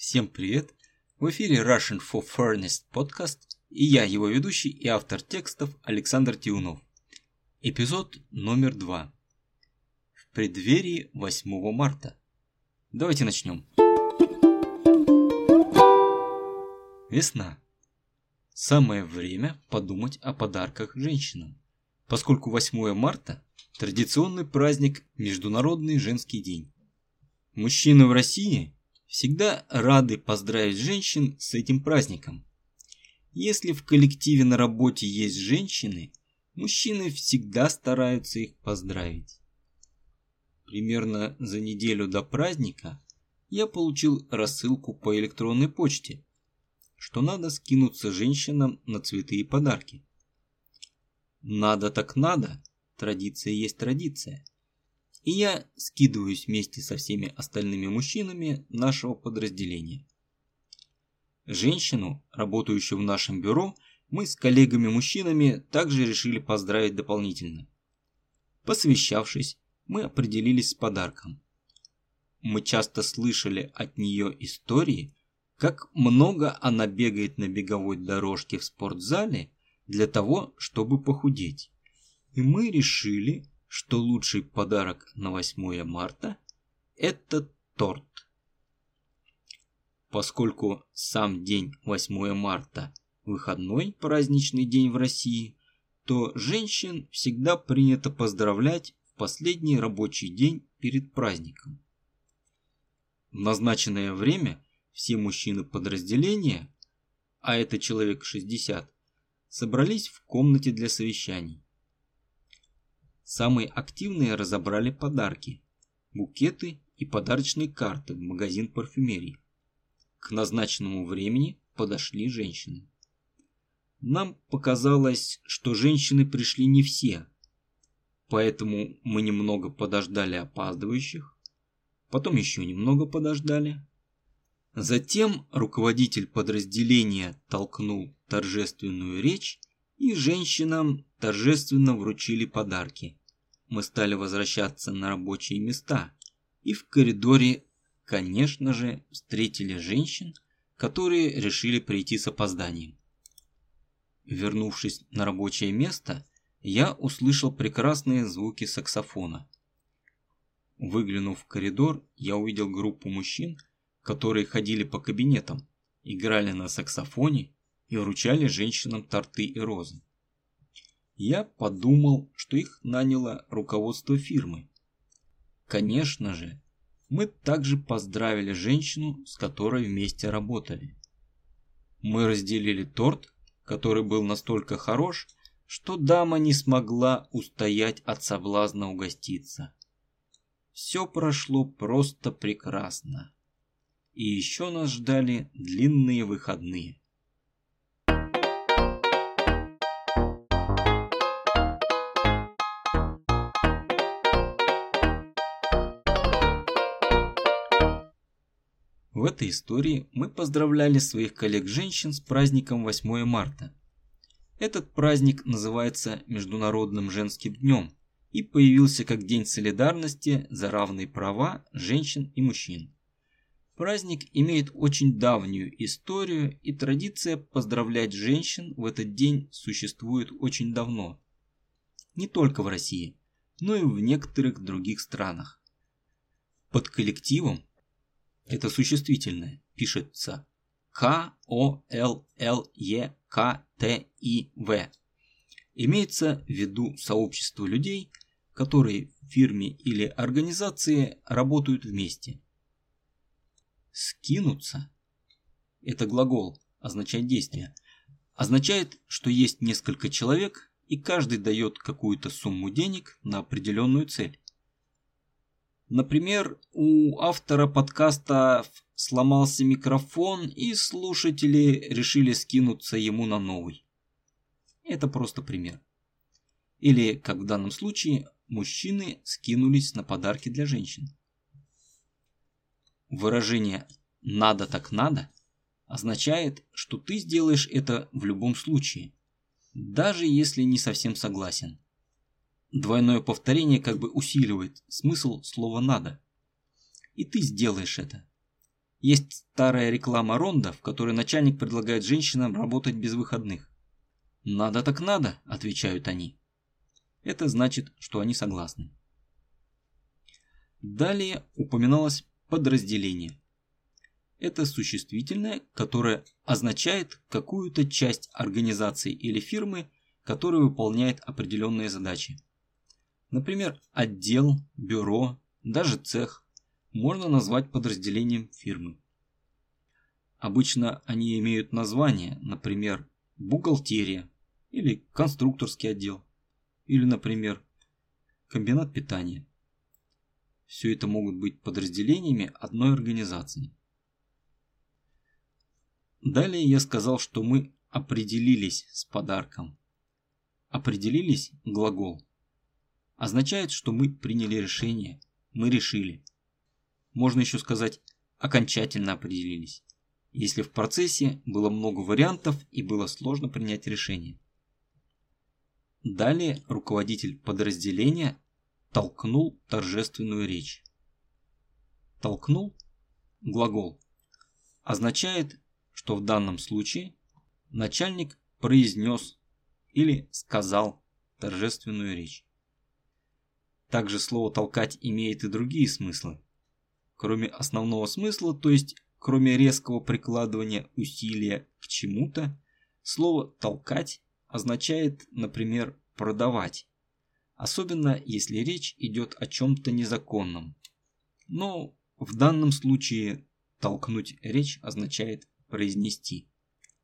Всем привет! В эфире Russian for Furnace подкаст и я, его ведущий и автор текстов Александр Тиунов. Эпизод номер два. В преддверии 8 марта. Давайте начнем. Весна. Самое время подумать о подарках женщинам, поскольку 8 марта – традиционный праздник Международный женский день. Мужчины в России всегда рады поздравить женщин с этим праздником. Если в коллективе на работе есть женщины, мужчины всегда стараются их поздравить. Примерно за неделю до праздника я получил рассылку по электронной почте, что надо скинуться женщинам на цветы и подарки. Надо так надо, традиция есть традиция. И я скидываюсь вместе со всеми остальными мужчинами нашего подразделения. Женщину, работающую в нашем бюро, мы с коллегами-мужчинами также решили поздравить дополнительно. Посвящавшись, мы определились с подарком. Мы часто слышали от нее истории, как много она бегает на беговой дорожке в спортзале для того, чтобы похудеть. И мы решили, что лучший подарок на 8 марта – это торт. Поскольку сам день 8 марта – выходной праздничный день в России, то женщин всегда принято поздравлять в последний рабочий день перед праздником. В назначенное время все мужчины подразделения, а это человек 60, собрались в комнате для совещаний. Самые активные разобрали подарки, букеты и подарочные карты в магазин парфюмерии. К назначенному времени подошли женщины. Нам показалось, что женщины пришли не все, поэтому мы немного подождали опаздывающих, потом еще немного подождали. Затем руководитель подразделения толкнул торжественную речь, и женщинам торжественно вручили подарки мы стали возвращаться на рабочие места и в коридоре, конечно же, встретили женщин, которые решили прийти с опозданием. Вернувшись на рабочее место, я услышал прекрасные звуки саксофона. Выглянув в коридор, я увидел группу мужчин, которые ходили по кабинетам, играли на саксофоне и вручали женщинам торты и розы. Я подумал, что их наняло руководство фирмы. Конечно же, мы также поздравили женщину, с которой вместе работали. Мы разделили торт, который был настолько хорош, что дама не смогла устоять от соблазна угоститься. Все прошло просто прекрасно. И еще нас ждали длинные выходные. В этой истории мы поздравляли своих коллег-женщин с праздником 8 марта. Этот праздник называется Международным женским днем и появился как День солидарности за равные права женщин и мужчин. Праздник имеет очень давнюю историю и традиция поздравлять женщин в этот день существует очень давно. Не только в России, но и в некоторых других странах. Под коллективом это существительное, пишется К-О-Л-Л-Е-К-Т-И-В. Имеется в виду сообщество людей, которые в фирме или организации работают вместе. Скинуться – это глагол, означает действие. Означает, что есть несколько человек, и каждый дает какую-то сумму денег на определенную цель. Например, у автора подкаста сломался микрофон, и слушатели решили скинуться ему на новый. Это просто пример. Или, как в данном случае, мужчины скинулись на подарки для женщин. Выражение «надо так надо» означает, что ты сделаешь это в любом случае, даже если не совсем согласен. Двойное повторение как бы усиливает смысл слова «надо». И ты сделаешь это. Есть старая реклама Ронда, в которой начальник предлагает женщинам работать без выходных. «Надо так надо», – отвечают они. Это значит, что они согласны. Далее упоминалось подразделение. Это существительное, которое означает какую-то часть организации или фирмы, которая выполняет определенные задачи. Например, отдел, бюро, даже цех можно назвать подразделением фирмы. Обычно они имеют название, например, бухгалтерия или конструкторский отдел, или, например, комбинат питания. Все это могут быть подразделениями одной организации. Далее я сказал, что мы определились с подарком. Определились – глагол. Означает, что мы приняли решение, мы решили. Можно еще сказать окончательно определились, если в процессе было много вариантов и было сложно принять решение. Далее руководитель подразделения толкнул торжественную речь. Толкнул – глагол. Означает, что в данном случае начальник произнес или сказал торжественную речь. Также слово «толкать» имеет и другие смыслы. Кроме основного смысла, то есть кроме резкого прикладывания усилия к чему-то, слово «толкать» означает, например, продавать. Особенно если речь идет о чем-то незаконном. Но в данном случае толкнуть речь означает произнести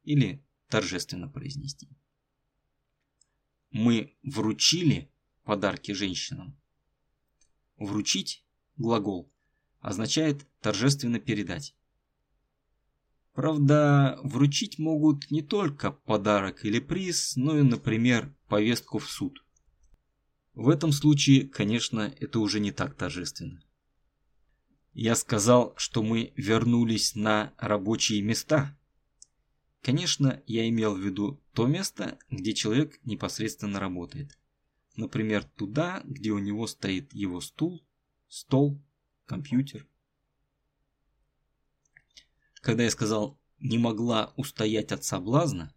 или торжественно произнести. Мы вручили подарки женщинам. Вручить – глагол, означает торжественно передать. Правда, вручить могут не только подарок или приз, но и, например, повестку в суд. В этом случае, конечно, это уже не так торжественно. Я сказал, что мы вернулись на рабочие места. Конечно, я имел в виду то место, где человек непосредственно работает. Например, туда, где у него стоит его стул, стол, компьютер. Когда я сказал «не могла устоять от соблазна»,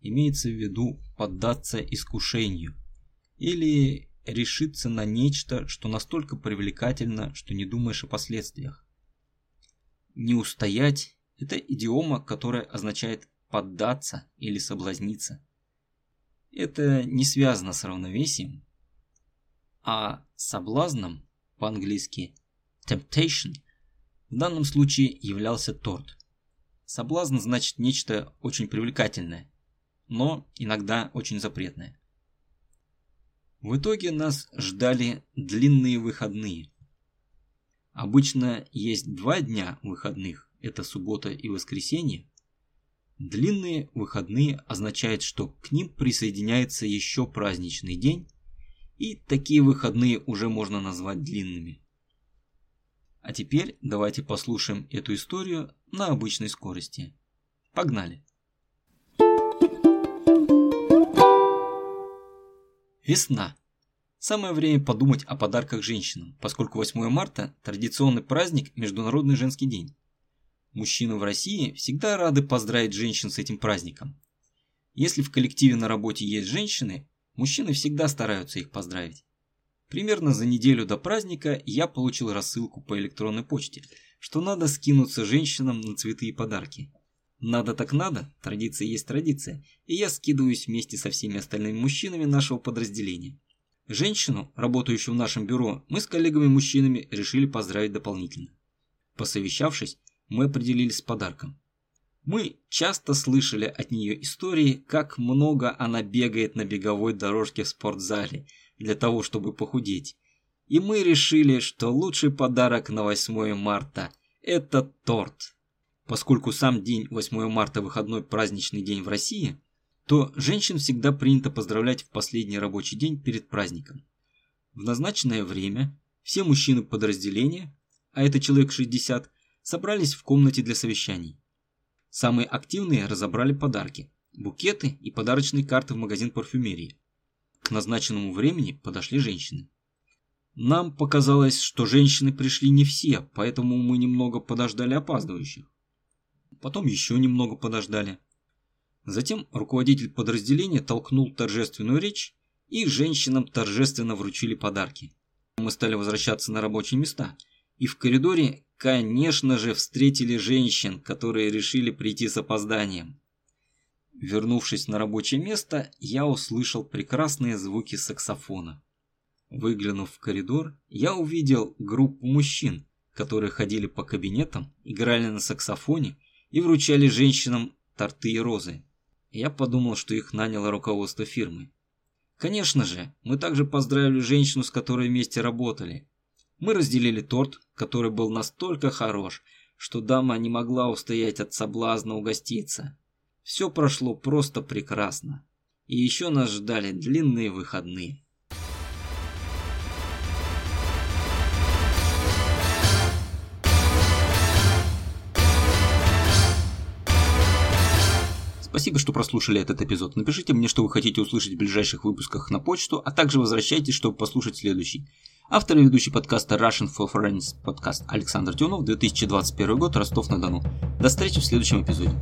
имеется в виду поддаться искушению или решиться на нечто, что настолько привлекательно, что не думаешь о последствиях. Не устоять – это идиома, которая означает поддаться или соблазниться. Это не связано с равновесием, а соблазном по-английски temptation в данном случае являлся торт. Соблазн значит нечто очень привлекательное, но иногда очень запретное. В итоге нас ждали длинные выходные. Обычно есть два дня выходных, это суббота и воскресенье. Длинные выходные означает, что к ним присоединяется еще праздничный день, и такие выходные уже можно назвать длинными. А теперь давайте послушаем эту историю на обычной скорости. Погнали! Весна. Самое время подумать о подарках женщинам, поскольку 8 марта – традиционный праздник Международный женский день. Мужчины в России всегда рады поздравить женщин с этим праздником. Если в коллективе на работе есть женщины, мужчины всегда стараются их поздравить. Примерно за неделю до праздника я получил рассылку по электронной почте, что надо скинуться женщинам на цветы и подарки. Надо так надо, традиция есть традиция, и я скидываюсь вместе со всеми остальными мужчинами нашего подразделения. Женщину, работающую в нашем бюро, мы с коллегами-мужчинами решили поздравить дополнительно. Посовещавшись, мы определились с подарком. Мы часто слышали от нее истории, как много она бегает на беговой дорожке в спортзале – для того, чтобы похудеть. И мы решили, что лучший подарок на 8 марта – это торт. Поскольку сам день 8 марта – выходной праздничный день в России, то женщин всегда принято поздравлять в последний рабочий день перед праздником. В назначенное время все мужчины подразделения, а это человек 60, собрались в комнате для совещаний. Самые активные разобрали подарки, букеты и подарочные карты в магазин парфюмерии. К назначенному времени подошли женщины. Нам показалось, что женщины пришли не все, поэтому мы немного подождали опаздывающих. Потом еще немного подождали. Затем руководитель подразделения толкнул торжественную речь, и женщинам торжественно вручили подарки. Мы стали возвращаться на рабочие места, и в коридоре, конечно же, встретили женщин, которые решили прийти с опозданием. Вернувшись на рабочее место, я услышал прекрасные звуки саксофона. Выглянув в коридор, я увидел группу мужчин, которые ходили по кабинетам, играли на саксофоне и вручали женщинам торты и розы. Я подумал, что их наняло руководство фирмы. Конечно же, мы также поздравили женщину, с которой вместе работали. Мы разделили торт, который был настолько хорош, что дама не могла устоять от соблазна угоститься. Все прошло просто прекрасно. И еще нас ждали длинные выходные. Спасибо, что прослушали этот эпизод. Напишите мне, что вы хотите услышать в ближайших выпусках на почту, а также возвращайтесь, чтобы послушать следующий. Автор и ведущий подкаста Russian for Friends подкаст Александр Тюнов, 2021 год, Ростов-на-Дону. До встречи в следующем эпизоде.